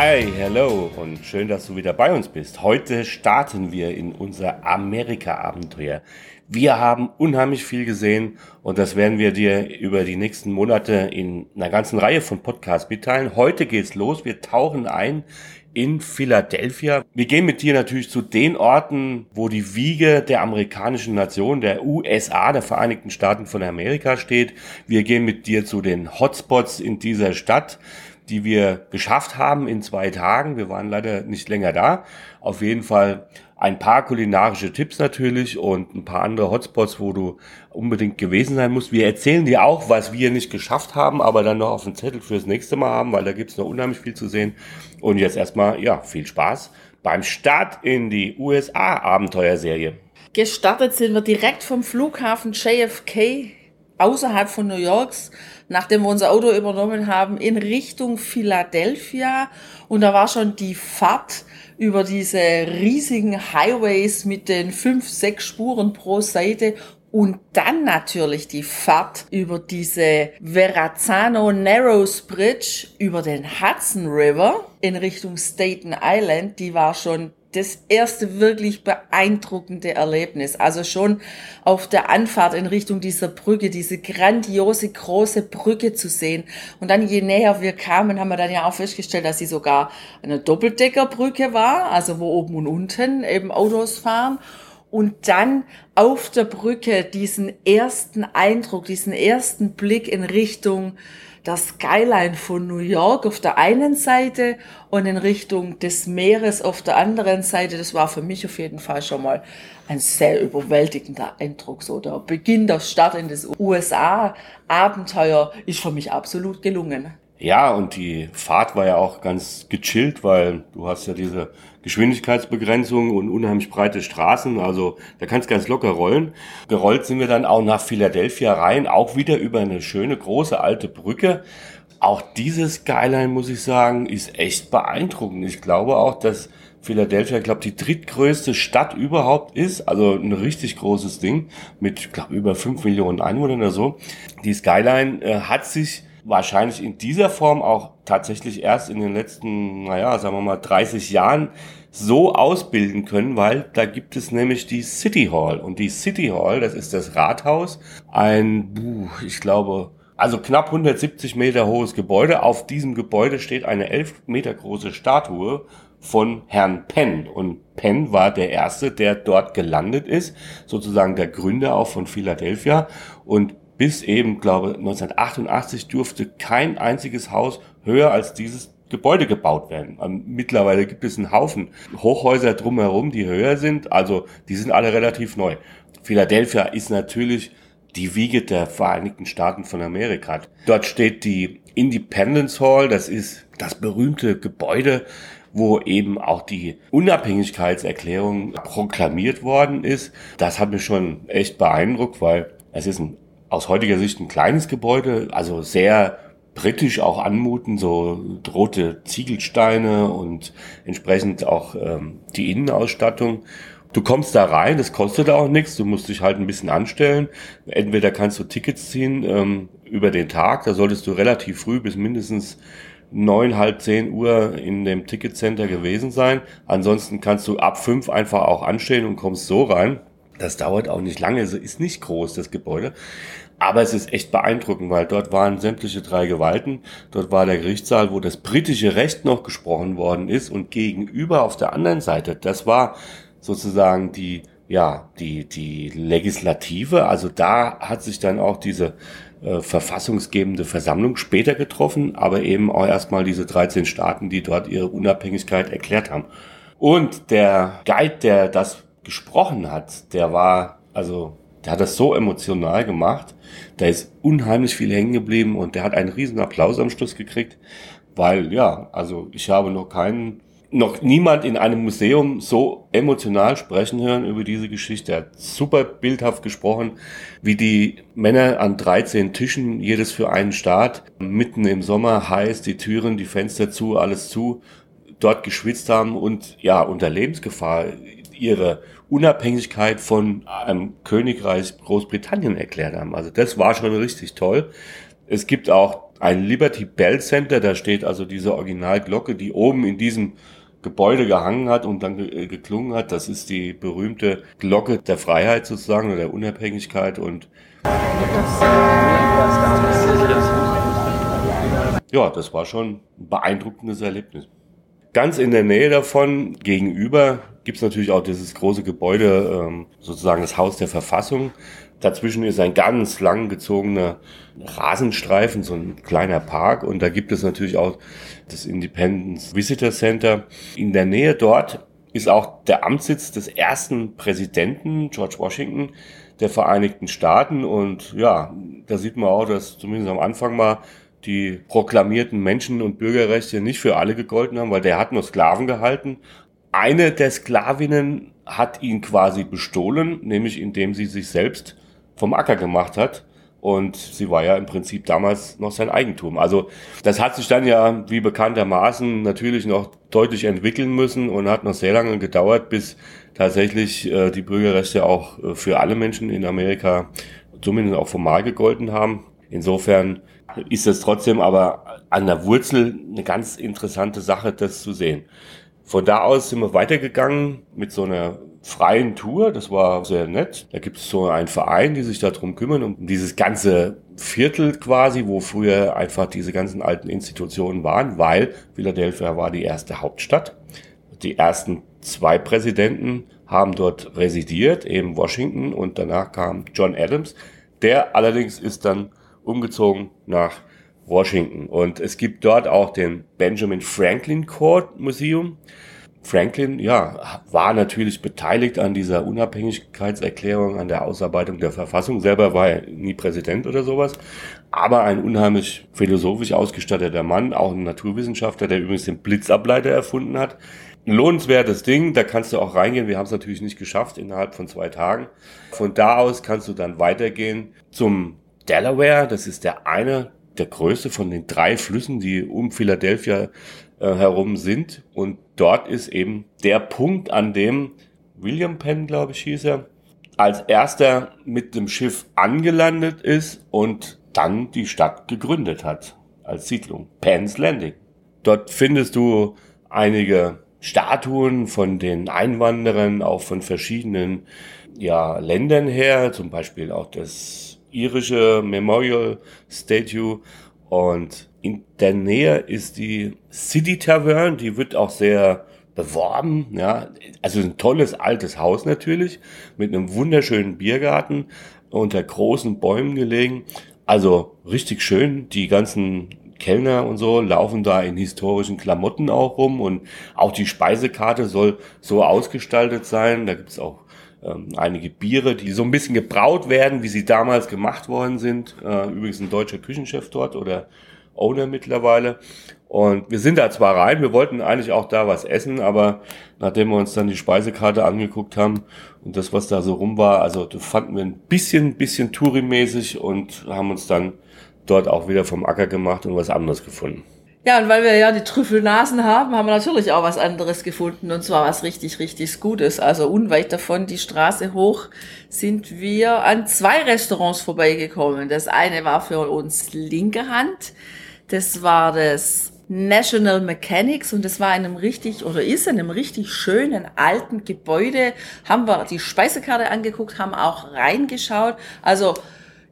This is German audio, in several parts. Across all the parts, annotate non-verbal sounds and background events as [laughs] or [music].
Hi, hello und schön, dass du wieder bei uns bist. Heute starten wir in unser Amerika-Abenteuer. Wir haben unheimlich viel gesehen und das werden wir dir über die nächsten Monate in einer ganzen Reihe von Podcasts mitteilen. Heute geht's los. Wir tauchen ein in Philadelphia. Wir gehen mit dir natürlich zu den Orten, wo die Wiege der amerikanischen Nation, der USA, der Vereinigten Staaten von Amerika steht. Wir gehen mit dir zu den Hotspots in dieser Stadt die wir geschafft haben in zwei Tagen. Wir waren leider nicht länger da. Auf jeden Fall ein paar kulinarische Tipps natürlich und ein paar andere Hotspots, wo du unbedingt gewesen sein musst. Wir erzählen dir auch, was wir nicht geschafft haben, aber dann noch auf dem Zettel fürs nächste Mal haben, weil da gibt's noch unheimlich viel zu sehen. Und jetzt erstmal, ja, viel Spaß beim Start in die USA-Abenteuerserie. Gestartet sind wir direkt vom Flughafen JFK außerhalb von New Yorks, nachdem wir unser Auto übernommen haben, in Richtung Philadelphia. Und da war schon die Fahrt über diese riesigen Highways mit den fünf, sechs Spuren pro Seite und dann natürlich die Fahrt über diese Verrazzano Narrows Bridge über den Hudson River in Richtung Staten Island, die war schon das erste wirklich beeindruckende Erlebnis. Also schon auf der Anfahrt in Richtung dieser Brücke, diese grandiose große Brücke zu sehen. Und dann je näher wir kamen, haben wir dann ja auch festgestellt, dass sie sogar eine Doppeldeckerbrücke war, also wo oben und unten eben Autos fahren. Und dann auf der Brücke diesen ersten Eindruck, diesen ersten Blick in Richtung das Skyline von New York auf der einen Seite und in Richtung des Meeres auf der anderen Seite. Das war für mich auf jeden Fall schon mal ein sehr überwältigender Eindruck. So der Beginn, der Start in das USA-Abenteuer ist für mich absolut gelungen. Ja, und die Fahrt war ja auch ganz gechillt, weil du hast ja diese Geschwindigkeitsbegrenzung und unheimlich breite Straßen, also da kannst du ganz locker rollen. Gerollt sind wir dann auch nach Philadelphia rein, auch wieder über eine schöne große alte Brücke. Auch dieses Skyline, muss ich sagen, ist echt beeindruckend. Ich glaube auch, dass Philadelphia, ich glaube, die drittgrößte Stadt überhaupt ist. Also ein richtig großes Ding mit, glaube, über fünf Millionen Einwohnern oder so. Die Skyline äh, hat sich wahrscheinlich in dieser Form auch tatsächlich erst in den letzten, naja, sagen wir mal 30 Jahren so ausbilden können, weil da gibt es nämlich die City Hall. Und die City Hall, das ist das Rathaus, ein, ich glaube, also knapp 170 Meter hohes Gebäude. Auf diesem Gebäude steht eine 11 Meter große Statue von Herrn Penn. Und Penn war der Erste, der dort gelandet ist, sozusagen der Gründer auch von Philadelphia. Und bis eben, glaube 1988 durfte kein einziges Haus höher als dieses Gebäude gebaut werden. Ähm, mittlerweile gibt es einen Haufen Hochhäuser drumherum, die höher sind. Also die sind alle relativ neu. Philadelphia ist natürlich die Wiege der Vereinigten Staaten von Amerika. Dort steht die Independence Hall. Das ist das berühmte Gebäude, wo eben auch die Unabhängigkeitserklärung proklamiert worden ist. Das hat mich schon echt beeindruckt, weil es ist ein aus heutiger Sicht ein kleines Gebäude, also sehr britisch auch anmuten, so rote Ziegelsteine und entsprechend auch ähm, die Innenausstattung. Du kommst da rein, das kostet auch nichts, du musst dich halt ein bisschen anstellen. Entweder kannst du Tickets ziehen ähm, über den Tag, da solltest du relativ früh bis mindestens neun, halb zehn Uhr in dem Ticketcenter gewesen sein. Ansonsten kannst du ab fünf einfach auch anstellen und kommst so rein. Das dauert auch nicht lange, ist nicht groß, das Gebäude. Aber es ist echt beeindruckend, weil dort waren sämtliche drei Gewalten. Dort war der Gerichtssaal, wo das britische Recht noch gesprochen worden ist. Und gegenüber auf der anderen Seite, das war sozusagen die, ja, die, die Legislative. Also da hat sich dann auch diese äh, verfassungsgebende Versammlung später getroffen, aber eben auch erstmal diese 13 Staaten, die dort ihre Unabhängigkeit erklärt haben. Und der Guide, der das gesprochen hat, der war, also, der hat das so emotional gemacht, da ist unheimlich viel hängen geblieben und der hat einen riesen Applaus am Schluss gekriegt, weil, ja, also ich habe noch keinen noch niemand in einem Museum so emotional sprechen hören über diese Geschichte. Er hat super bildhaft gesprochen, wie die Männer an 13 Tischen, jedes für einen Staat, mitten im Sommer heiß, die Türen, die Fenster zu, alles zu, dort geschwitzt haben und ja, unter Lebensgefahr ihre Unabhängigkeit von einem Königreich Großbritannien erklärt haben. Also das war schon richtig toll. Es gibt auch ein Liberty Bell Center, da steht also diese Originalglocke, die oben in diesem Gebäude gehangen hat und dann äh, geklungen hat. Das ist die berühmte Glocke der Freiheit sozusagen oder der Unabhängigkeit und ja, das war schon ein beeindruckendes Erlebnis. Ganz in der Nähe davon, gegenüber, gibt's natürlich auch dieses große Gebäude, ähm, sozusagen das Haus der Verfassung. Dazwischen ist ein ganz lang gezogener Rasenstreifen, so ein kleiner Park. Und da gibt es natürlich auch das Independence Visitor Center. In der Nähe dort ist auch der Amtssitz des ersten Präsidenten, George Washington, der Vereinigten Staaten. Und ja, da sieht man auch, dass zumindest am Anfang mal die proklamierten Menschen- und Bürgerrechte nicht für alle gegolten haben, weil der hat nur Sklaven gehalten. Eine der Sklavinnen hat ihn quasi bestohlen, nämlich indem sie sich selbst vom Acker gemacht hat. Und sie war ja im Prinzip damals noch sein Eigentum. Also das hat sich dann ja, wie bekanntermaßen, natürlich noch deutlich entwickeln müssen und hat noch sehr lange gedauert, bis tatsächlich äh, die Bürgerrechte auch äh, für alle Menschen in Amerika zumindest auch formal gegolten haben. Insofern ist es trotzdem aber an der Wurzel eine ganz interessante Sache, das zu sehen. Von da aus sind wir weitergegangen mit so einer freien Tour. Das war sehr nett. Da gibt es so einen Verein, die sich darum kümmern, um dieses ganze Viertel quasi, wo früher einfach diese ganzen alten Institutionen waren, weil Philadelphia war die erste Hauptstadt. Die ersten zwei Präsidenten haben dort residiert, eben Washington und danach kam John Adams. Der allerdings ist dann umgezogen nach Washington. Und es gibt dort auch den Benjamin Franklin Court Museum. Franklin, ja, war natürlich beteiligt an dieser Unabhängigkeitserklärung, an der Ausarbeitung der Verfassung. Selber war er nie Präsident oder sowas, aber ein unheimlich philosophisch ausgestatteter Mann, auch ein Naturwissenschaftler, der übrigens den Blitzableiter erfunden hat. Ein lohnenswertes Ding, da kannst du auch reingehen. Wir haben es natürlich nicht geschafft innerhalb von zwei Tagen. Von da aus kannst du dann weitergehen zum Delaware. Das ist der eine der größte von den drei Flüssen, die um Philadelphia äh, herum sind. Und dort ist eben der Punkt, an dem William Penn, glaube ich, hieß er, als erster mit dem Schiff angelandet ist und dann die Stadt gegründet hat als Siedlung. Penn's Landing. Dort findest du einige Statuen von den Einwanderern, auch von verschiedenen ja, Ländern her, zum Beispiel auch das irische Memorial Statue und in der Nähe ist die City Tavern, die wird auch sehr beworben, ja. Also ein tolles altes Haus natürlich, mit einem wunderschönen Biergarten unter großen Bäumen gelegen. Also richtig schön. Die ganzen Kellner und so laufen da in historischen Klamotten auch rum und auch die Speisekarte soll so ausgestaltet sein. Da gibt's auch ähm, einige Biere, die so ein bisschen gebraut werden, wie sie damals gemacht worden sind. Äh, übrigens ein deutscher Küchenchef dort oder Owner mittlerweile. Und wir sind da zwar rein, wir wollten eigentlich auch da was essen, aber nachdem wir uns dann die Speisekarte angeguckt haben und das, was da so rum war, also das fanden wir ein bisschen, bisschen Touri-mäßig und haben uns dann dort auch wieder vom Acker gemacht und was anderes gefunden. Ja, und weil wir ja die Trüffelnasen haben, haben wir natürlich auch was anderes gefunden und zwar was richtig, richtig Gutes. Also unweit davon, die Straße hoch, sind wir an zwei Restaurants vorbeigekommen. Das eine war für uns linke Hand. Das war das National Mechanics und das war in einem richtig oder ist in einem richtig schönen alten Gebäude. Haben wir die Speisekarte angeguckt, haben auch reingeschaut. Also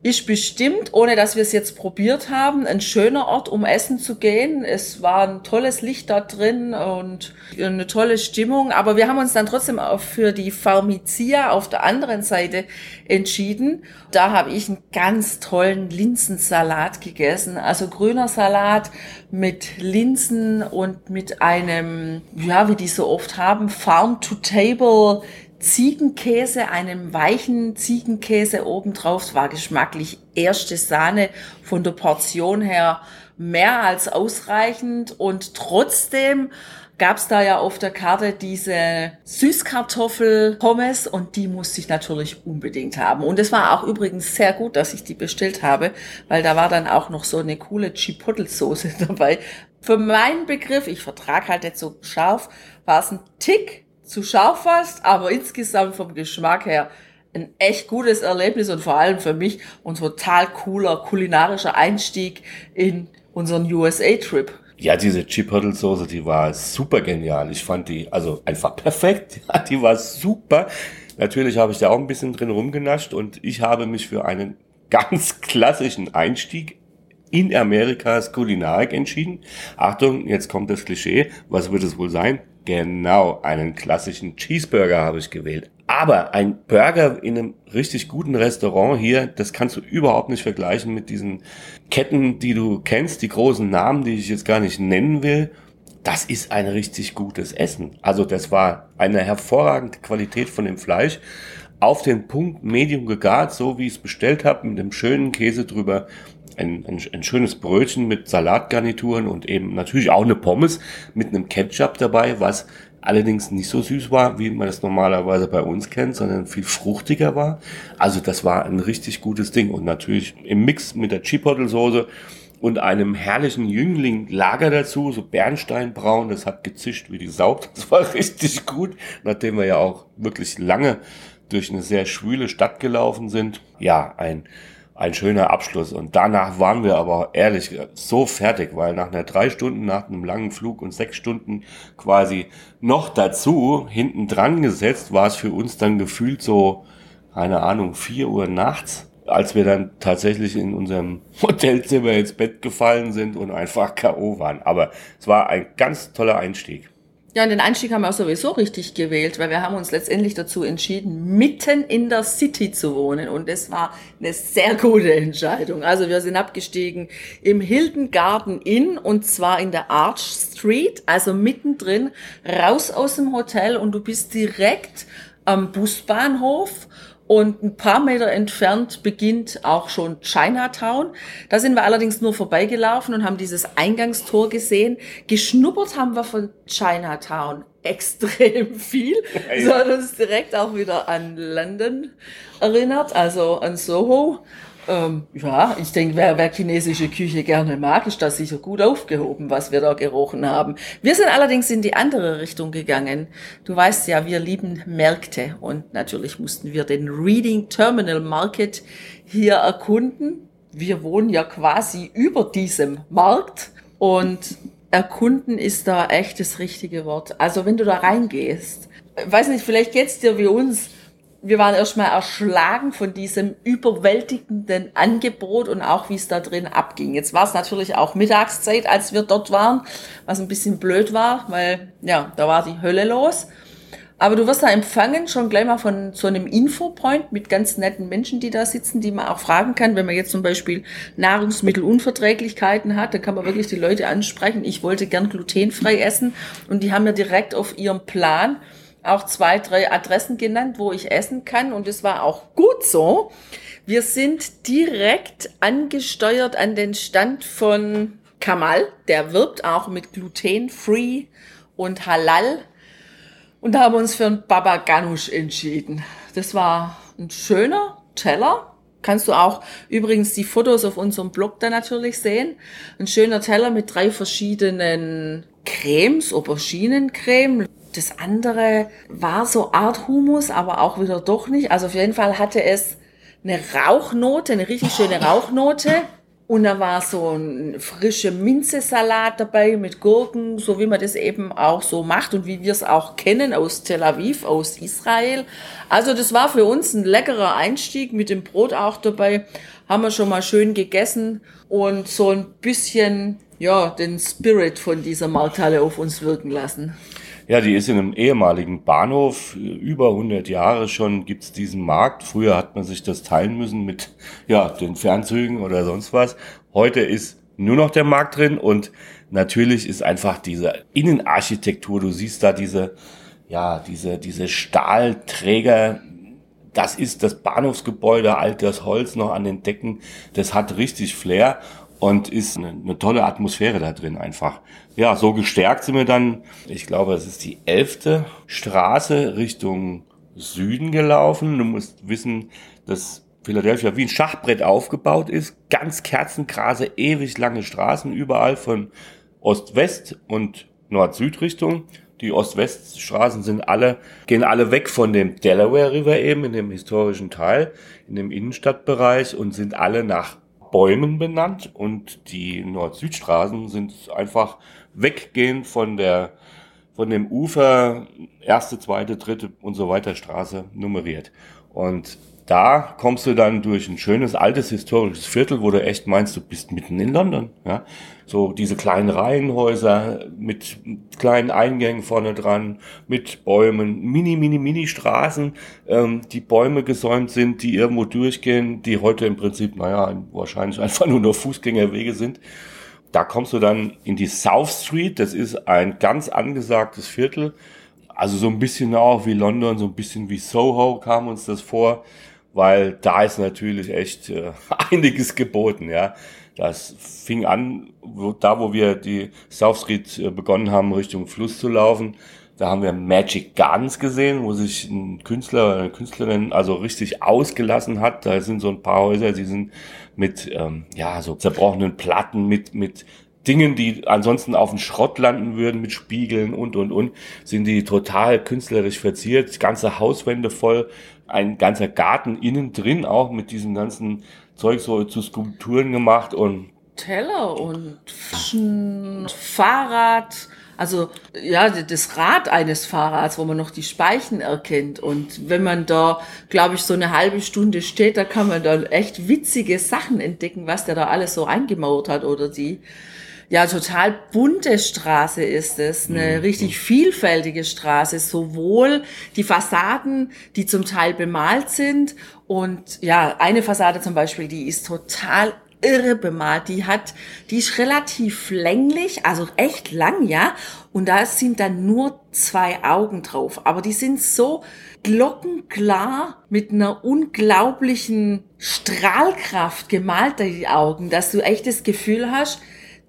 ist bestimmt, ohne dass wir es jetzt probiert haben, ein schöner Ort, um essen zu gehen. Es war ein tolles Licht da drin und eine tolle Stimmung. Aber wir haben uns dann trotzdem auch für die Pharmazia auf der anderen Seite entschieden. Da habe ich einen ganz tollen Linsensalat gegessen. Also grüner Salat mit Linsen und mit einem, ja, wie die so oft haben, Farm-to-Table Ziegenkäse, einem weichen Ziegenkäse obendrauf. Es war geschmacklich erste Sahne von der Portion her mehr als ausreichend und trotzdem gab's da ja auf der Karte diese Süßkartoffel-Pommes und die musste ich natürlich unbedingt haben. Und es war auch übrigens sehr gut, dass ich die bestellt habe, weil da war dann auch noch so eine coole Chipotle-Soße [laughs] dabei. Für meinen Begriff, ich vertrage halt nicht so scharf, war es ein Tick zu scharf fast, aber insgesamt vom Geschmack her ein echt gutes Erlebnis und vor allem für mich ein total cooler kulinarischer Einstieg in unseren USA-Trip. Ja, diese Chipotle-Soße, die war super genial. Ich fand die also einfach perfekt. [laughs] Ja, die war super. Natürlich habe ich da auch ein bisschen drin rumgenascht und ich habe mich für einen [laughs] ganz klassischen Einstieg in Amerikas Kulinarik entschieden. Achtung, jetzt kommt das Klischee. Was wird es wohl sein? Genau, einen klassischen Cheeseburger habe ich gewählt. Aber ein Burger in einem richtig guten Restaurant hier, das kannst du überhaupt nicht vergleichen mit diesen Ketten, die du kennst, die großen Namen, die ich jetzt gar nicht nennen will. Das ist ein richtig gutes Essen. Also das war eine hervorragende Qualität von dem Fleisch. Auf den Punkt Medium gegart, so wie ich es bestellt habe, mit einem schönen Käse drüber. Ein, ein, ein schönes Brötchen mit Salatgarnituren und eben natürlich auch eine Pommes mit einem Ketchup dabei, was allerdings nicht so süß war, wie man es normalerweise bei uns kennt, sondern viel fruchtiger war. Also das war ein richtig gutes Ding und natürlich im Mix mit der Chipotle-Soße und einem herrlichen Jüngling Lager dazu, so Bernsteinbraun, das hat gezischt wie die Sau. [laughs] Das war richtig gut, nachdem wir ja auch wirklich lange durch eine sehr schwüle Stadt gelaufen sind. Ja, ein ein schöner Abschluss. Und danach waren wir aber ehrlich so fertig, weil nach einer drei Stunden, nach einem langen Flug und sechs Stunden quasi noch dazu hinten dran gesetzt, war es für uns dann gefühlt so, keine Ahnung, vier Uhr nachts, als wir dann tatsächlich in unserem [laughs] Hotelzimmer ins Bett gefallen sind und einfach K.O. waren. Aber es war ein ganz toller Einstieg. Ja, und den Einstieg haben wir auch sowieso richtig gewählt, weil wir haben uns letztendlich dazu entschieden, mitten in der City zu wohnen. Und das war eine sehr gute Entscheidung. Also wir sind abgestiegen im Hilton Garden Inn und zwar in der Arch Street, also mittendrin, raus aus dem Hotel und du bist direkt am Busbahnhof und ein paar Meter entfernt beginnt auch schon Chinatown. Da sind wir allerdings nur vorbeigelaufen und haben dieses Eingangstor gesehen. Geschnuppert haben wir von Chinatown extrem viel. [laughs] Ja. So hat uns direkt auch wieder an London erinnert, also an Soho. Ähm, ja, ich denke, wer, wer chinesische Küche gerne mag, ist da sicher gut aufgehoben, was wir da gerochen haben. Wir sind allerdings in die andere Richtung gegangen. Du weißt ja, wir lieben Märkte und natürlich mussten wir den Reading Terminal Market hier erkunden. Wir wohnen ja quasi über diesem Markt und erkunden ist da echt das richtige Wort. Also wenn du da reingehst, weiß nicht, vielleicht geht's dir wie uns, wir waren erstmal erschlagen von diesem überwältigenden Angebot und auch wie es da drin abging. Jetzt war es natürlich auch Mittagszeit, als wir dort waren, was ein bisschen blöd war, weil ja, da war die Hölle los. Aber du wirst da empfangen, schon gleich mal von so einem Infopoint mit ganz netten Menschen, die da sitzen, die man auch fragen kann. Wenn man jetzt zum Beispiel Nahrungsmittelunverträglichkeiten hat, dann kann man wirklich die Leute ansprechen. Ich wollte gern glutenfrei essen und die haben ja direkt auf ihrem Plan auch zwei, drei Adressen genannt, wo ich essen kann und es war auch gut so. Wir sind direkt angesteuert an den Stand von Kamal, der wirbt auch mit gluten-free und halal und haben uns für einen Baba Ganush entschieden. Das war ein schöner Teller. Kannst du auch übrigens die Fotos auf unserem Blog da natürlich sehen. Ein schöner Teller mit drei verschiedenen Cremes, Auberginencreme, das andere war so Art Humus, aber auch wieder doch nicht. Also auf jeden Fall hatte es eine Rauchnote, eine richtig schöne [laughs] Rauchnote. Und da war so ein frischer Minzesalat dabei mit Gurken, so wie man das eben auch so macht und wie wir es auch kennen aus Tel Aviv, aus Israel. Also das war für uns ein leckerer Einstieg mit dem Brot auch dabei. Haben wir schon mal schön gegessen und so ein bisschen, ja, den Spirit von dieser Markthalle auf uns wirken lassen. Ja, die ist in einem ehemaligen Bahnhof. Über 100 Jahre schon gibt's diesen Markt. Früher hat man sich das teilen müssen mit ja, den Fernzügen oder sonst was. Heute ist nur noch der Markt drin und natürlich ist einfach diese Innenarchitektur, du siehst da diese, ja, diese, diese Stahlträger, das ist das Bahnhofsgebäude, altes Holz noch an den Decken, das hat richtig Flair und ist eine, eine, tolle Atmosphäre da drin einfach. Ja, so gestärkt sind wir dann, ich glaube, es ist die elfte Straße Richtung Süden gelaufen. Du musst wissen, dass Philadelphia wie ein Schachbrett aufgebaut ist, ganz kerzenkrase, ewig lange Straßen, überall von Ost-West und Nord-Süd-Richtung. Die Ost-West-Straßen sind alle, gehen alle weg von dem Delaware River eben in dem historischen Teil, in dem Innenstadtbereich und sind alle nach Bäumen benannt und die Nord-Süd-Straßen sind einfach weggehend von der von dem Ufer erste, zweite, dritte und so weiter Straße nummeriert. Und da kommst du dann durch ein schönes altes historisches Viertel, wo du echt meinst, du bist mitten in London. Ja? So diese kleinen Reihenhäuser mit kleinen Eingängen vorne dran, mit Bäumen, mini, mini, mini Straßen, ähm, die Bäume gesäumt sind, die irgendwo durchgehen, die heute im Prinzip, naja, wahrscheinlich einfach nur noch Fußgängerwege sind. Da kommst du dann in die South Street, das ist ein ganz angesagtes Viertel. Also so ein bisschen auch wie London, so ein bisschen wie Soho kam uns das vor weil da ist natürlich echt äh, [laughs] einiges geboten, ja. Das fing an, wo, da wo wir die South Street äh, begonnen haben, Richtung Fluss zu laufen. Da haben wir Magic Guns gesehen, wo sich ein Künstler oder eine Künstlerin also richtig ausgelassen hat. Da sind so ein paar Häuser, die sind mit ähm, ja so zerbrochenen Platten, mit mit Dingen, die ansonsten auf den Schrott landen würden, mit Spiegeln und und und, sind die total künstlerisch verziert. Ganze Hauswände voll ein ganzer Garten innen drin auch mit diesem ganzen Zeug so zu Skulpturen gemacht und Teller und Fahrrad, also ja, das Rad eines Fahrrads, wo man noch die Speichen erkennt. Und wenn man da, glaube ich, so eine halbe Stunde steht, da kann man da echt witzige Sachen entdecken, was der da alles so eingemauert hat oder die ja total bunte Straße ist es, eine mhm. richtig vielfältige Straße, sowohl die Fassaden, die zum Teil bemalt sind und ja, eine Fassade zum Beispiel, die ist total irre bemalt. Die hat, die ist relativ länglich, also echt lang, ja. Und da sind dann nur zwei Augen drauf. Aber die sind so glockenklar mit einer unglaublichen Strahlkraft gemalt, die Augen, dass du echt das Gefühl hast,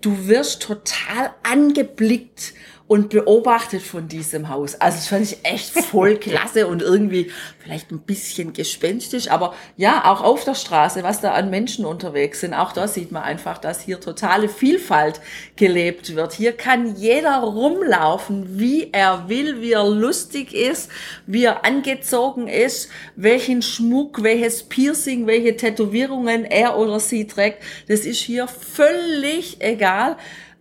du wirst total angeblickt und beobachtet von diesem Haus. Also das fand ich echt voll [laughs] klasse und irgendwie vielleicht ein bisschen gespenstisch, aber ja, auch auf der Straße, was da an Menschen unterwegs sind, auch da sieht man einfach, dass hier totale Vielfalt gelebt wird. Hier kann jeder rumlaufen, wie er will, wie er lustig ist, wie er angezogen ist, welchen Schmuck, welches Piercing, welche Tätowierungen er oder sie trägt. Das ist hier völlig egal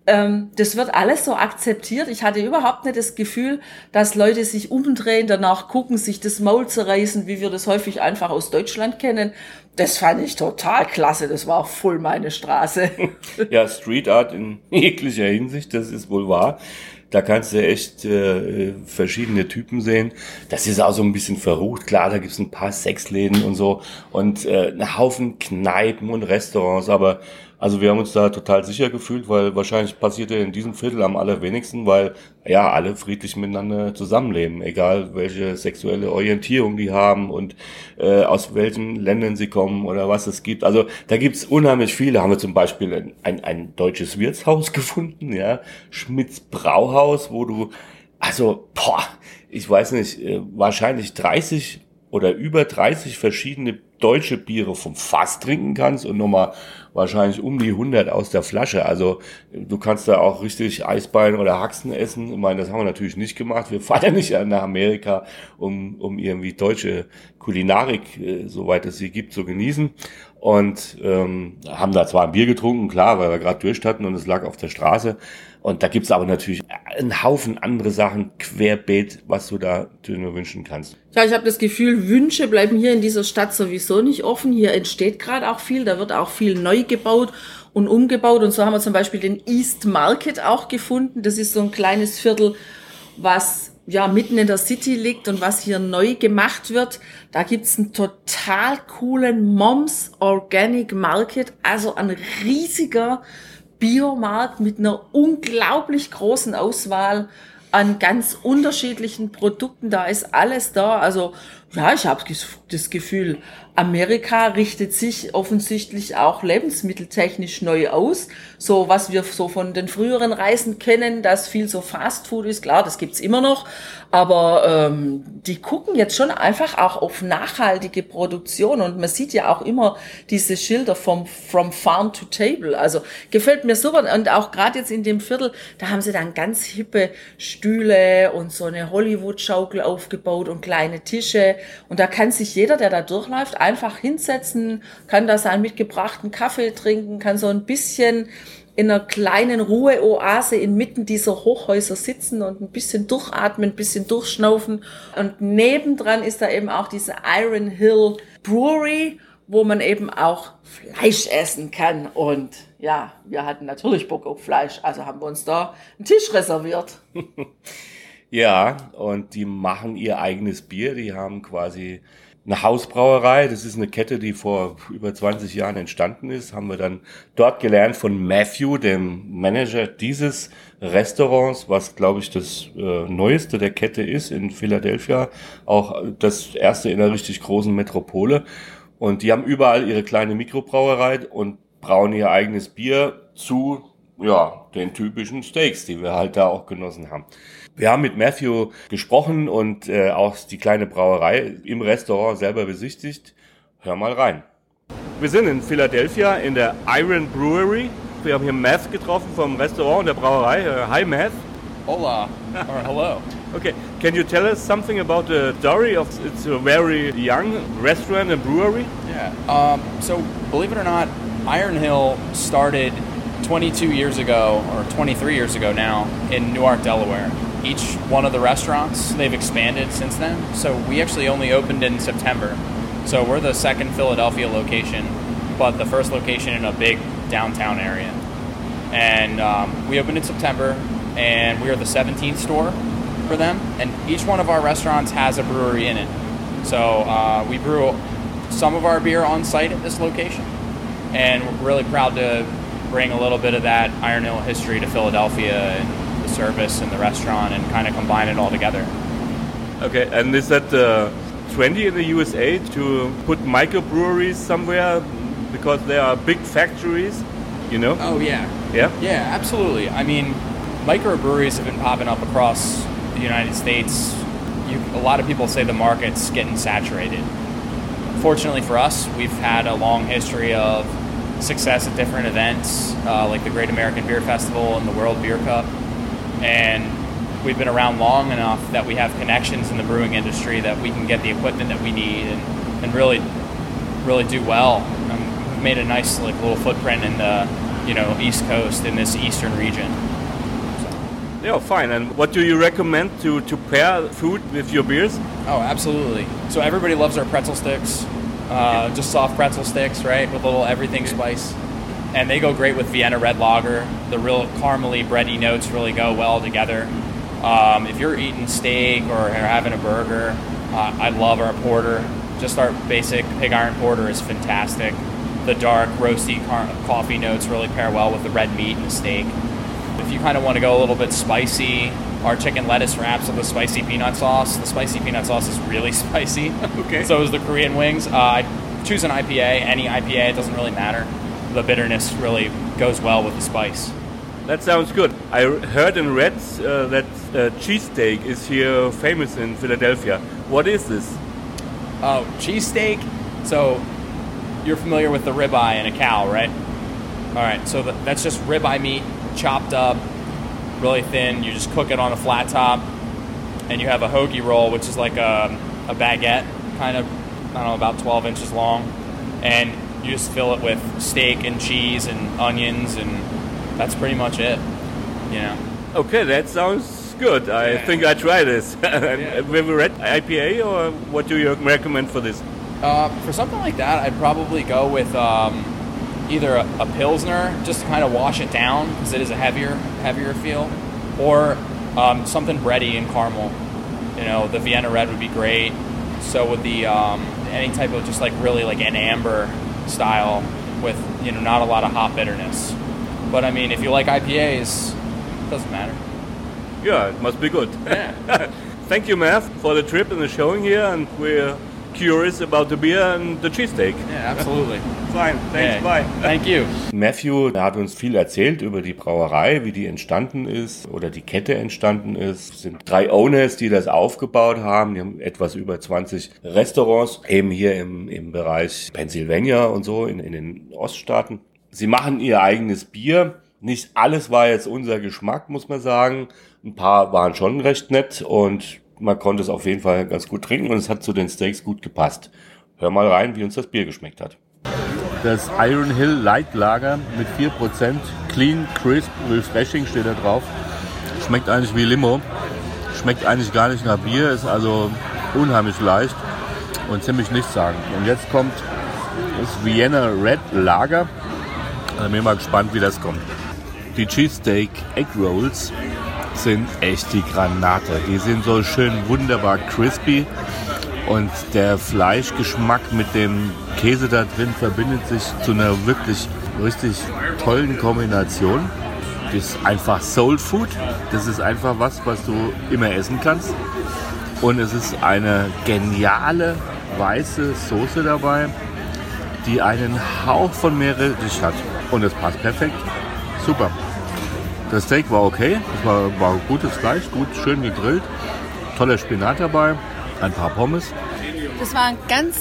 ähm, das wird alles so akzeptiert. Ich hatte überhaupt nicht das Gefühl, dass Leute sich umdrehen, danach gucken, sich das Maul zerreißen, wie wir das häufig einfach aus Deutschland kennen. Das fand ich total klasse. Das war voll meine Straße. [laughs] Ja, Street Art in [laughs] jeglicher Hinsicht, das ist wohl wahr. Da kannst du echt äh, verschiedene Typen sehen. Das ist auch so ein bisschen verrucht. Klar, da gibt's ein paar Sexläden und so und äh, einen Haufen Kneipen und Restaurants, aber also wir haben uns da total sicher gefühlt, weil wahrscheinlich passiert ja in diesem Viertel am allerwenigsten, weil ja alle friedlich miteinander zusammenleben, egal welche sexuelle Orientierung die haben und äh, aus welchen Ländern sie kommen oder was es gibt. Also da gibt's unheimlich viele. Haben wir zum Beispiel ein, ein, ein deutsches Wirtshaus [laughs] gefunden, ja, Schmitz Brauhaus, wo du also boah, ich weiß nicht, äh, wahrscheinlich 30 oder über 30 verschiedene deutsche Biere vom Fass trinken kannst und nochmal wahrscheinlich um die 100 aus der Flasche. Also du kannst da auch richtig Eisbein oder Haxen essen. Ich meine, das haben wir natürlich nicht gemacht. Wir fahren ja nicht [laughs] nach Amerika, um, um irgendwie deutsche Kulinarik, äh, soweit es sie gibt, zu genießen. Und ähm, haben da zwar ein Bier getrunken, klar, weil wir gerade durch hatten und es lag auf der Straße. Und da gibt's aber natürlich einen Haufen andere Sachen querbeet, was du da nur wünschen kannst. Ja, ich habe das Gefühl, Wünsche bleiben hier in dieser Stadt sowieso nicht offen. Hier entsteht gerade auch viel, da wird auch viel neu gebaut und umgebaut. Und so haben wir zum Beispiel den East Market auch gefunden. Das ist so ein kleines Viertel, was ja mitten in der City liegt und was hier neu gemacht wird. Da gibt's einen total coolen Moms Organic Market, also ein riesiger Biomarkt mit einer unglaublich großen Auswahl an ganz unterschiedlichen Produkten. Da ist alles da. Also Ja, ich habe das Gefühl, Amerika richtet sich offensichtlich auch lebensmitteltechnisch neu aus. So was wir so von den früheren Reisen kennen, dass viel so Fastfood ist, klar, das gibt's immer noch. Aber ähm, die gucken jetzt schon einfach auch auf nachhaltige Produktion und man sieht ja auch immer diese Schilder vom From Farm to Table. Also gefällt mir super und auch gerade jetzt in dem Viertel, da haben sie dann ganz hippe Stühle und so eine Hollywood-Schaukel aufgebaut und kleine Tische und da kann sich jeder, der da durchläuft, einfach hinsetzen, kann da seinen mitgebrachten Kaffee trinken, kann so ein bisschen in einer kleinen Ruheoase inmitten dieser Hochhäuser sitzen und ein bisschen durchatmen, ein bisschen durchschnaufen. Und nebendran ist da eben auch diese Iron Hill Brewery, wo man eben auch Fleisch essen kann. Und ja, wir hatten natürlich Bock auf Fleisch, also haben wir uns da einen Tisch reserviert. [laughs] ja, und die machen ihr eigenes Bier. Die haben quasi eine Hausbrauerei. Das ist eine Kette, die vor über 20 Jahren entstanden ist. Haben wir dann dort gelernt von Matthew, dem Manager dieses Restaurants, was glaube ich das äh, neueste der Kette ist in Philadelphia. Auch das erste in einer richtig großen Metropole. Und die haben überall ihre kleine Mikrobrauerei und brauen ihr eigenes Bier zu, ja, den typischen Steaks, die wir halt da auch genossen haben. Wir haben mit Matthew gesprochen und äh, auch die kleine Brauerei im Restaurant selber besichtigt. Hör mal rein. Wir sind in Philadelphia in der Iron Brewery. Wir haben hier Math getroffen vom Restaurant und der Brauerei. Uh, hi Math. Hola. or hello. Okay, can you tell us something about the story of it's a very young restaurant and brewery? Yeah. Um, so believe it or not, Iron Hill started 22 years ago or 23 years ago now in Newark, Delaware each one of the restaurants. They've expanded since then. So we actually only opened in September. So we're the second Philadelphia location, but the first location in a big downtown area. And um, we opened in September, and we are the 17th store for them. And each one of our restaurants has a brewery in it. So uh, we brew some of our beer on site at this location, and we're really proud to bring a little bit of that Iron Hill history to Philadelphia and the service and the restaurant and kind of combine it all together. Okay, and is that uh, trendy in the USA to put microbreweries somewhere because they are big factories, you know? Oh, yeah. Yeah? Yeah, absolutely. I mean, microbreweries have been popping up across the United States. You, a lot of people say the market's getting saturated. Fortunately for us, we've had a long history of success at different events, uh, like the Great American Beer Festival and the World Beer Cup and we've been around long enough that we have connections in the brewing industry that we can get the equipment that we need and, and really really do well. Um, we've made a nice like little footprint in the you know East Coast in this eastern region. Yeah, fine. And what do you recommend to, to pair food with your beers? Oh, absolutely. So everybody loves our pretzel sticks, uh, just soft pretzel sticks, right, with a little everything spice and they go great with Vienna Red Lager. The real caramely, bready notes really go well together. Um, if you're eating steak or having a burger, uh, I love our porter. Just our basic pig iron porter is fantastic. The dark, roasty car- coffee notes really pair well with the red meat and the steak. If you kind of want to go a little bit spicy, our chicken lettuce wraps with a spicy peanut sauce. The spicy peanut sauce is really [laughs] spicy. Okay. so is the Korean wings. Uh, I choose an IPA, any IPA, it doesn't really matter the bitterness really goes well with the spice. That sounds good. I heard and read uh, that uh, cheesesteak is here famous in Philadelphia. What is this? Oh, cheesesteak. So you're familiar with the ribeye in a cow, right? All right. So the, that's just ribeye meat chopped up, really thin. You just cook it on a flat top, and you have a hoagie roll, which is like a, a baguette, kind of I don't know about 12 inches long, and you just fill it with steak and cheese and onions, and that's pretty much it. You know. Okay, that sounds good. I yeah. think I try this. [laughs] yeah. With a red IPA, or what do you recommend for this? Uh, for something like that, I'd probably go with um, either a, a, pilsner, just to kind of wash it down because it is a heavier, heavier feel, or um, something bready and caramel. You know, the Vienna Red would be great. So would the um, any type of just like really like an amber style with you know not a lot of hop bitterness. But I mean, if you like IPAs, it doesn't matter. Yeah, it must be good. Yeah. [laughs] thank you, Matt, for the trip and the showing here, and we're curious about the beer and the cheesesteak. Yeah, absolutely. Fine, thanks, Yeah. bye. Thank you. Matthew der hat uns viel erzählt über die Brauerei, wie die entstanden ist oder die Kette entstanden ist. Es sind drei Owners, die das aufgebaut haben. Die haben etwas über 20 Restaurants, eben hier im, im Bereich Pennsylvania und so in, in den Oststaaten. Sie machen ihr eigenes Bier. Nicht alles war jetzt unser Geschmack, muss man sagen. Ein paar waren schon recht nett und man konnte es auf jeden Fall ganz gut trinken und es hat zu den Steaks gut gepasst. Hör mal rein, wie uns das Bier geschmeckt hat. Das Iron Hill Light Lager mit 4%. Clean, crisp, refreshing steht da drauf. Schmeckt eigentlich wie Limo. Schmeckt eigentlich gar nicht nach Bier, ist also unheimlich leicht und ziemlich nichtssagend. Und jetzt kommt das Vienna Red Lager. Da bin ich mal gespannt, wie das kommt. Die Cheesesteak Egg Rolls sind echt die Granate. Die sind so schön wunderbar crispy und der Fleischgeschmack mit dem Käse da drin verbindet sich zu einer wirklich richtig tollen Kombination. Das ist einfach Soul Food. Das ist einfach was, was du immer essen kannst. Und es ist eine geniale weiße Soße dabei, die einen Hauch von Meerrettich hat. Und es passt perfekt. Super. Das Steak war okay. Es war, war gutes Fleisch, gut, schön gegrillt. Toller Spinat dabei. Ein paar Pommes. Das war ein ganz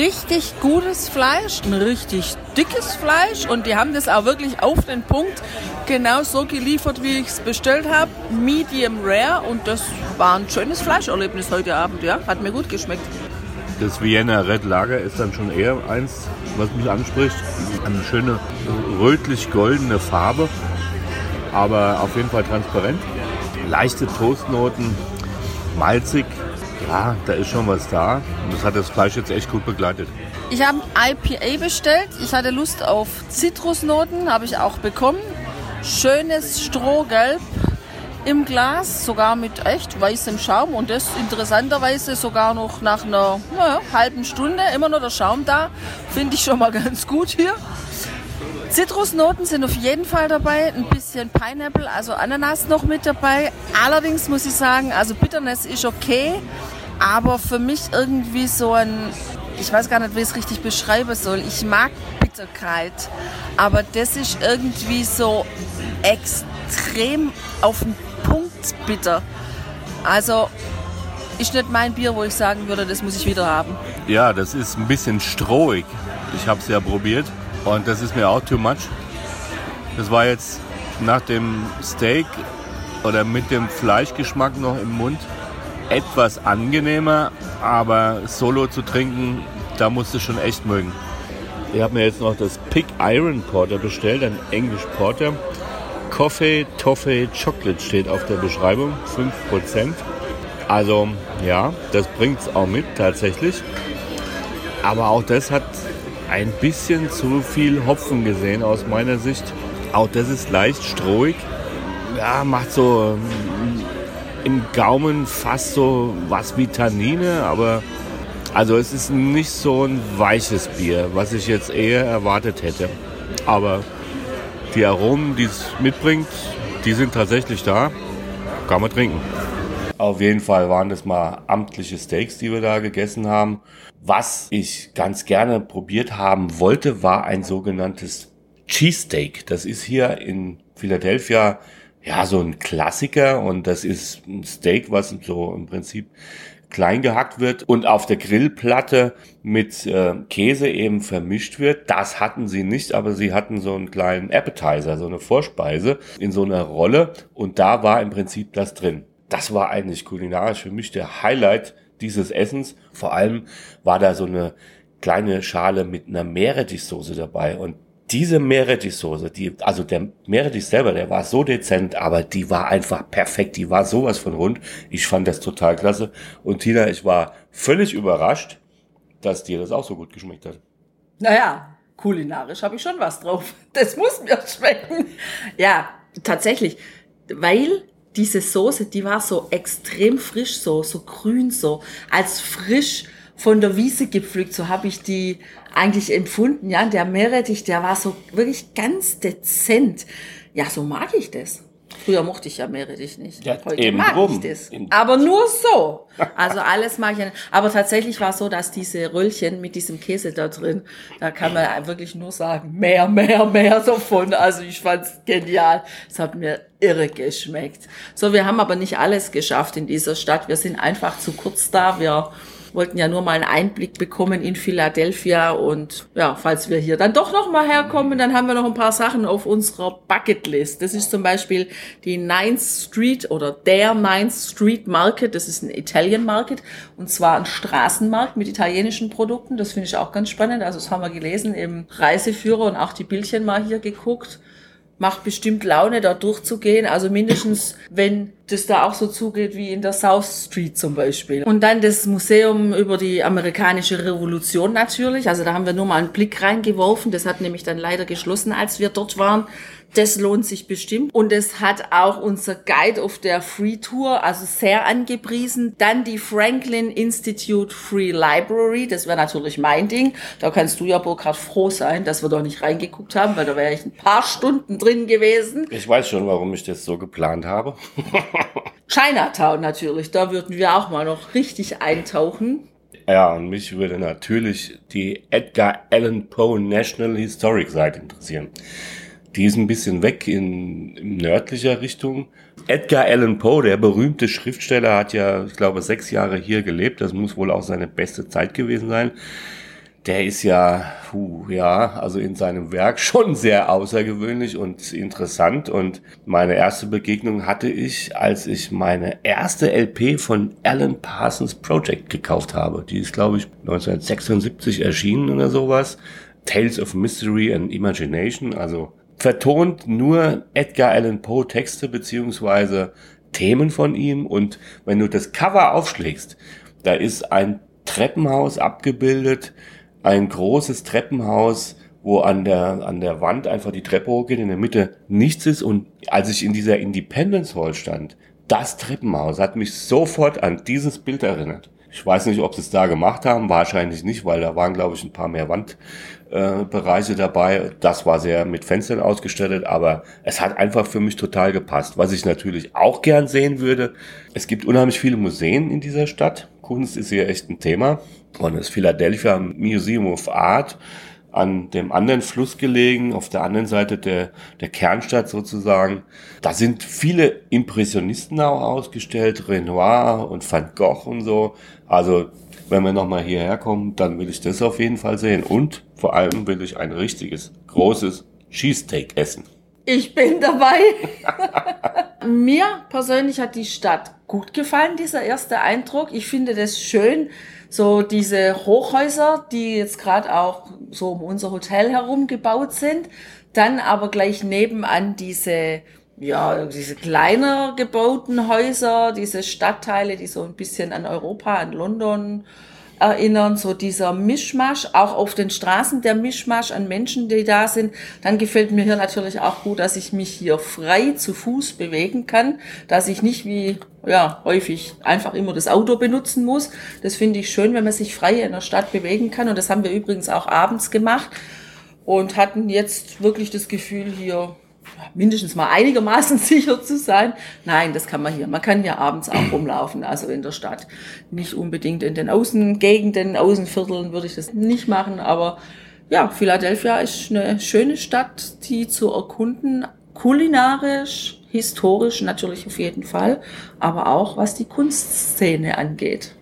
richtig gutes Fleisch, ein richtig dickes Fleisch und die haben das auch wirklich auf den Punkt genau so geliefert, wie ich es bestellt habe. Medium rare und das war ein schönes Fleischerlebnis heute Abend, ja. Hat mir gut geschmeckt. Das Vienna Red Lager ist dann schon eher eins, was mich anspricht. Eine schöne rötlich-goldene Farbe, aber auf jeden Fall transparent. Leichte Toastnoten, malzig. Ja, da ist schon was da. Und das hat das Fleisch jetzt echt gut begleitet. Ich habe IPA bestellt. Ich hatte Lust auf Zitrusnoten, habe ich auch bekommen. Schönes Strohgelb im Glas, sogar mit echt weißem Schaum und das interessanterweise sogar noch nach einer naja, halben Stunde immer noch der Schaum da. Finde ich schon mal [laughs] ganz gut hier. Zitrusnoten sind auf jeden Fall dabei, ein bisschen Pineapple, also Ananas noch mit dabei. Allerdings muss ich sagen, also Bitterness ist okay, aber für mich irgendwie so ein, ich weiß gar nicht, wie ich es richtig beschreiben soll. Ich mag Bitterkeit, aber das ist irgendwie so extrem auf den Punkt bitter. Also ist nicht mein Bier, wo ich sagen würde, das muss ich wieder haben. Ja, das ist ein bisschen strohig. Ich habe es ja probiert und das ist mir auch too much. Das war jetzt nach dem Steak oder mit dem Fleischgeschmack noch im Mund etwas angenehmer, aber solo zu trinken, da musst du schon echt mögen. Ich habe mir jetzt noch das Pig Iron Porter bestellt, ein English Porter. Coffee, Toffee, Chocolate steht auf der Beschreibung, 5%. Also ja, das bringt es auch mit tatsächlich. Aber auch das hat ein bisschen zu viel Hopfen gesehen aus meiner Sicht. Auch das ist leicht strohig. Ja, macht so im Gaumen fast so was wie Tannine, aber also es ist nicht so ein weiches Bier, was ich jetzt eher erwartet hätte. Aber die Aromen, die es mitbringt, die sind tatsächlich da. Kann man trinken. Auf jeden Fall waren das mal amtliche Steaks, die wir da gegessen haben. Was ich ganz gerne probiert haben wollte, war ein sogenanntes Cheesesteak. Das ist hier in Philadelphia ja so ein Klassiker und das ist ein Steak, was so im Prinzip klein gehackt wird und auf der Grillplatte mit äh, Käse eben vermischt wird. Das hatten sie nicht, aber sie hatten so einen kleinen Appetizer, so eine Vorspeise in so einer Rolle und da war im Prinzip das drin. Das war eigentlich kulinarisch für mich der Highlight dieses Essens. Vor allem war da so eine kleine Schale mit einer Meerrettichsoße dabei und diese Meerrettichsoße, die, also der Meerrettich selber, der war so dezent, aber die war einfach perfekt. Die war sowas von rund. Ich fand das total klasse. Und Tina, ich war völlig überrascht, dass dir das auch so gut geschmeckt hat. Naja, kulinarisch habe ich schon was drauf. [laughs] Das muss mir schmecken. Ja, tatsächlich. Weil diese Soße, die war so extrem frisch, so, so grün, so als frisch von der Wiese gepflückt. So habe ich die eigentlich empfunden. Ja, der Meerrettich, der war so wirklich ganz dezent. Ja, so mag ich das. Früher mochte ich ja Meerrettich nicht. Ja, Heute eben mag drum. ich das. Eben. Aber nur so. Also alles mag ich. nicht. Aber tatsächlich war es so, dass diese Röllchen mit diesem Käse da drin, da kann man wirklich nur sagen, mehr, mehr, mehr davon. Also ich fand's genial. Es hat mir irre geschmeckt. So, wir haben aber nicht alles geschafft in dieser Stadt. Wir sind einfach zu kurz da. Wir wollten ja nur mal einen Einblick bekommen in Philadelphia und ja, falls wir hier dann doch noch mal herkommen, dann haben wir noch ein paar Sachen auf unserer Bucketlist. Das ist zum Beispiel die Ninth Street oder der Ninth Street Market. Das ist ein Italian Market und zwar ein Straßenmarkt mit italienischen Produkten. Das finde ich auch ganz spannend. Also das haben wir gelesen im Reiseführer und auch die Bildchen mal hier geguckt macht bestimmt Laune, da durchzugehen. Also mindestens, wenn das da auch so zugeht wie in der South Street zum Beispiel. Und dann das Museum über die amerikanische Revolution natürlich. Also da haben wir nur mal einen Blick reingeworfen. Das hat nämlich dann leider geschlossen, als wir dort waren. Das lohnt sich bestimmt. Und es hat auch unser Guide auf der Free Tour, also sehr angepriesen. Dann die Franklin Institute Free Library. Das wäre natürlich mein Ding. Da kannst du ja, Burkhard, froh sein, dass wir da nicht reingeguckt haben, weil da wäre ich ein paar Stunden drin gewesen. Ich weiß schon, warum ich das so geplant habe. [laughs] Chinatown natürlich. Da würden wir auch mal noch richtig eintauchen. Ja, und mich würde natürlich die Edgar Allan Poe National Historic Site interessieren. Die ist ein bisschen weg in, in nördlicher Richtung. Edgar Allan Poe, der berühmte Schriftsteller, hat ja, ich glaube, sechs Jahre hier gelebt. Das muss wohl auch seine beste Zeit gewesen sein. Der ist ja, puh, ja, also in seinem Werk [laughs] schon sehr außergewöhnlich und interessant. Und meine erste Begegnung hatte ich, als ich meine erste LP von Alan Parsons Project gekauft habe. Die ist, glaube ich, 1976 erschienen oder sowas. Tales of Mystery and Imagination, also vertont nur Edgar Allan Poe Texte beziehungsweise Themen von ihm. Und wenn du das Cover aufschlägst, da ist ein Treppenhaus abgebildet, ein großes Treppenhaus, wo an der, an der Wand einfach die Treppe hochgeht, in der Mitte nichts ist. Und als ich in dieser Independence Hall stand, das Treppenhaus hat mich sofort an dieses Bild erinnert. Ich weiß nicht, ob sie es da gemacht haben, wahrscheinlich nicht, weil da waren, glaube ich, ein paar mehr Wandbereiche äh, dabei. Das war sehr mit Fenstern ausgestattet, aber es hat einfach für mich total gepasst. Was ich natürlich auch gern sehen würde, es gibt unheimlich viele Museen in dieser Stadt. Kunst ist hier echt ein Thema. Und das Philadelphia Museum of Art an dem anderen Fluss gelegen, auf der anderen Seite der, der Kernstadt sozusagen. Da sind viele Impressionisten auch ausgestellt, Renoir und Van Gogh und so. Also wenn wir nochmal hierher kommen, dann will ich das auf jeden Fall sehen. Und vor allem will ich ein richtiges, großes Cheesesteak essen. Ich bin dabei. [laughs] Mir persönlich hat die Stadt gut gefallen, dieser erste Eindruck. Ich finde das schön, so diese Hochhäuser, die jetzt gerade auch so um unser Hotel herum gebaut sind. Dann aber gleich nebenan diese ja, diese kleiner gebauten Häuser, diese Stadtteile, die so ein bisschen an Europa, an London erinnern, so dieser Mischmasch, auch auf den Straßen der Mischmasch an Menschen, die da sind. Dann gefällt mir hier natürlich auch gut, dass ich mich hier frei zu Fuß bewegen kann, dass ich nicht wie ja, häufig einfach immer das Auto benutzen muss. Das finde ich schön, wenn man sich frei in der Stadt bewegen kann. Und das haben wir übrigens auch abends gemacht und hatten jetzt wirklich das Gefühl, hier mindestens mal einigermaßen [laughs] sicher zu sein. Nein, das kann man hier. Man kann hier abends auch rumlaufen, also in der Stadt. Nicht unbedingt in den Außengegenden, Außenvierteln würde ich das nicht machen, aber ja, Philadelphia ist eine schöne Stadt, die zu erkunden, kulinarisch, historisch natürlich auf jeden Fall, aber auch was die Kunstszene angeht.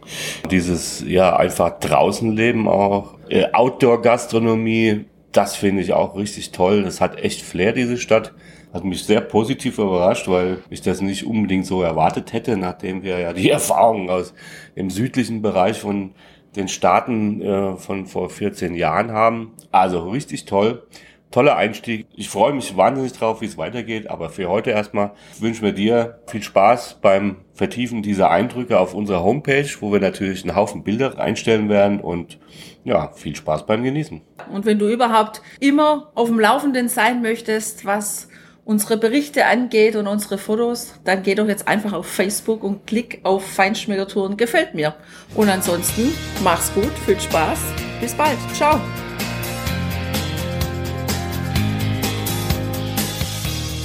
Dieses ja einfach draußen leben auch, äh, Outdoor-Gastronomie, das finde ich auch richtig toll. Das hat echt Flair, diese Stadt. Hat mich sehr positiv überrascht, weil ich das nicht unbedingt so erwartet hätte, nachdem wir ja die [laughs] Erfahrungen aus dem südlichen Bereich von den Staaten äh, von vor 14 Jahren haben. Also richtig toll. Toller Einstieg. Ich freue mich wahnsinnig drauf, wie es weitergeht. Aber für heute erstmal wünschen wir dir viel Spaß beim Vertiefen dieser Eindrücke auf unserer Homepage, wo wir natürlich einen Haufen Bilder einstellen werden und ja, viel Spaß beim Genießen. Und wenn du überhaupt immer auf dem Laufenden sein möchtest, was unsere Berichte angeht und unsere Fotos, dann geh doch jetzt einfach auf Facebook und klick auf Feinschmeckertouren gefällt mir. Und ansonsten mach's gut, viel Spaß, bis bald, ciao.